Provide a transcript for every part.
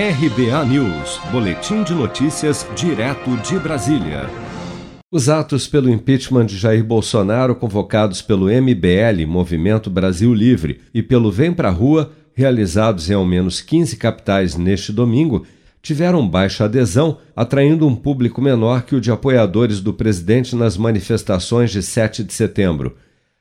RBA News, Boletim de Notícias, direto de Brasília. Os atos pelo impeachment de Jair Bolsonaro, convocados pelo MBL, Movimento Brasil Livre, e pelo Vem Pra Rua, realizados em ao menos 15 capitais neste domingo, tiveram baixa adesão, atraindo um público menor que o de apoiadores do presidente nas manifestações de 7 de setembro.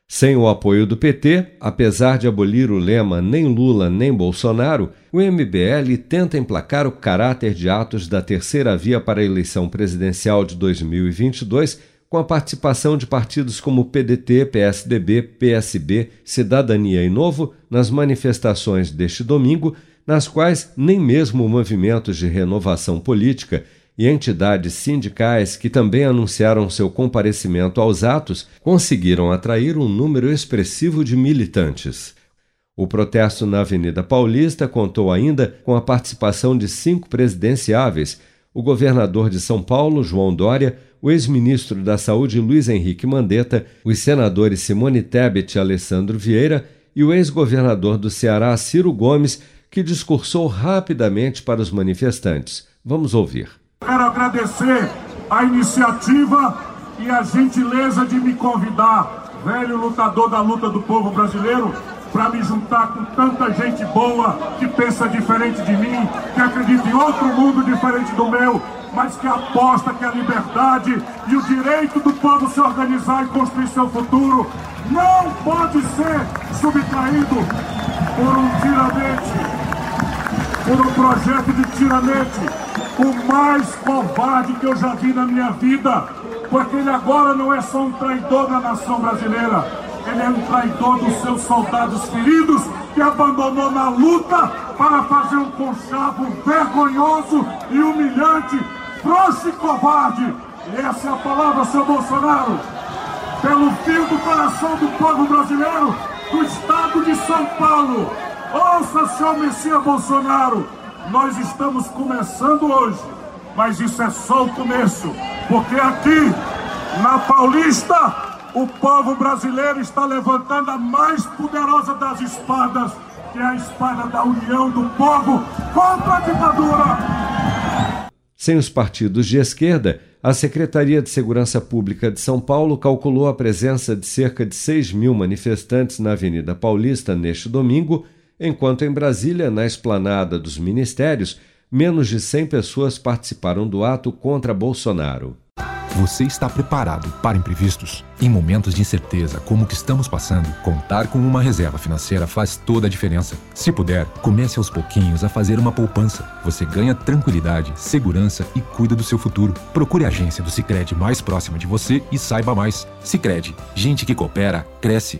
Sem o apoio do PT, apesar de abolir o lema nem Lula nem Bolsonaro, o MBL tenta emplacar o caráter de atos da terceira via para a eleição presidencial de 2022, com a participação de partidos como PDT, PSDB, PSB, Cidadania e Novo nas manifestações deste domingo, nas quais nem mesmo movimentos de renovação política e entidades sindicais que também anunciaram seu comparecimento aos atos conseguiram atrair um número expressivo de militantes. O protesto na Avenida Paulista contou ainda com a participação de cinco presidenciáveis: o governador de São Paulo, João Dória, o ex-ministro da Saúde, Luiz Henrique Mandetta, os senadores Simone Tebet e Alessandro Vieira e o ex-governador do Ceará, Ciro Gomes, que discursou rapidamente para os manifestantes. Vamos ouvir. Quero agradecer a iniciativa e a gentileza de me convidar, velho lutador da luta do povo brasileiro, para me juntar com tanta gente boa que pensa diferente de mim, que acredita em outro mundo diferente do meu, mas que aposta que a liberdade e o direito do povo se organizar e construir seu futuro não pode ser subtraído por um tiranete, por um projeto de tiranete o mais covarde que eu já vi na minha vida, porque ele agora não é só um traidor da nação brasileira, ele é um traidor dos seus soldados feridos que abandonou na luta para fazer um conchavo vergonhoso e humilhante, frouxo e covarde. E essa é a palavra, seu Bolsonaro. Pelo fio do coração do povo brasileiro, do estado de São Paulo. Ouça, seu Messias Bolsonaro nós estamos começando hoje, mas isso é só o começo, porque aqui na Paulista o povo brasileiro está levantando a mais poderosa das espadas, que é a espada da união do povo contra a ditadura. Sem os partidos de esquerda, a Secretaria de Segurança Pública de São Paulo calculou a presença de cerca de 6 mil manifestantes na Avenida Paulista neste domingo enquanto em Brasília, na esplanada dos ministérios, menos de 100 pessoas participaram do ato contra Bolsonaro. Você está preparado para imprevistos? Em momentos de incerteza como o que estamos passando, contar com uma reserva financeira faz toda a diferença. Se puder, comece aos pouquinhos a fazer uma poupança. Você ganha tranquilidade, segurança e cuida do seu futuro. Procure a agência do Sicredi mais próxima de você e saiba mais. Sicredi, gente que coopera cresce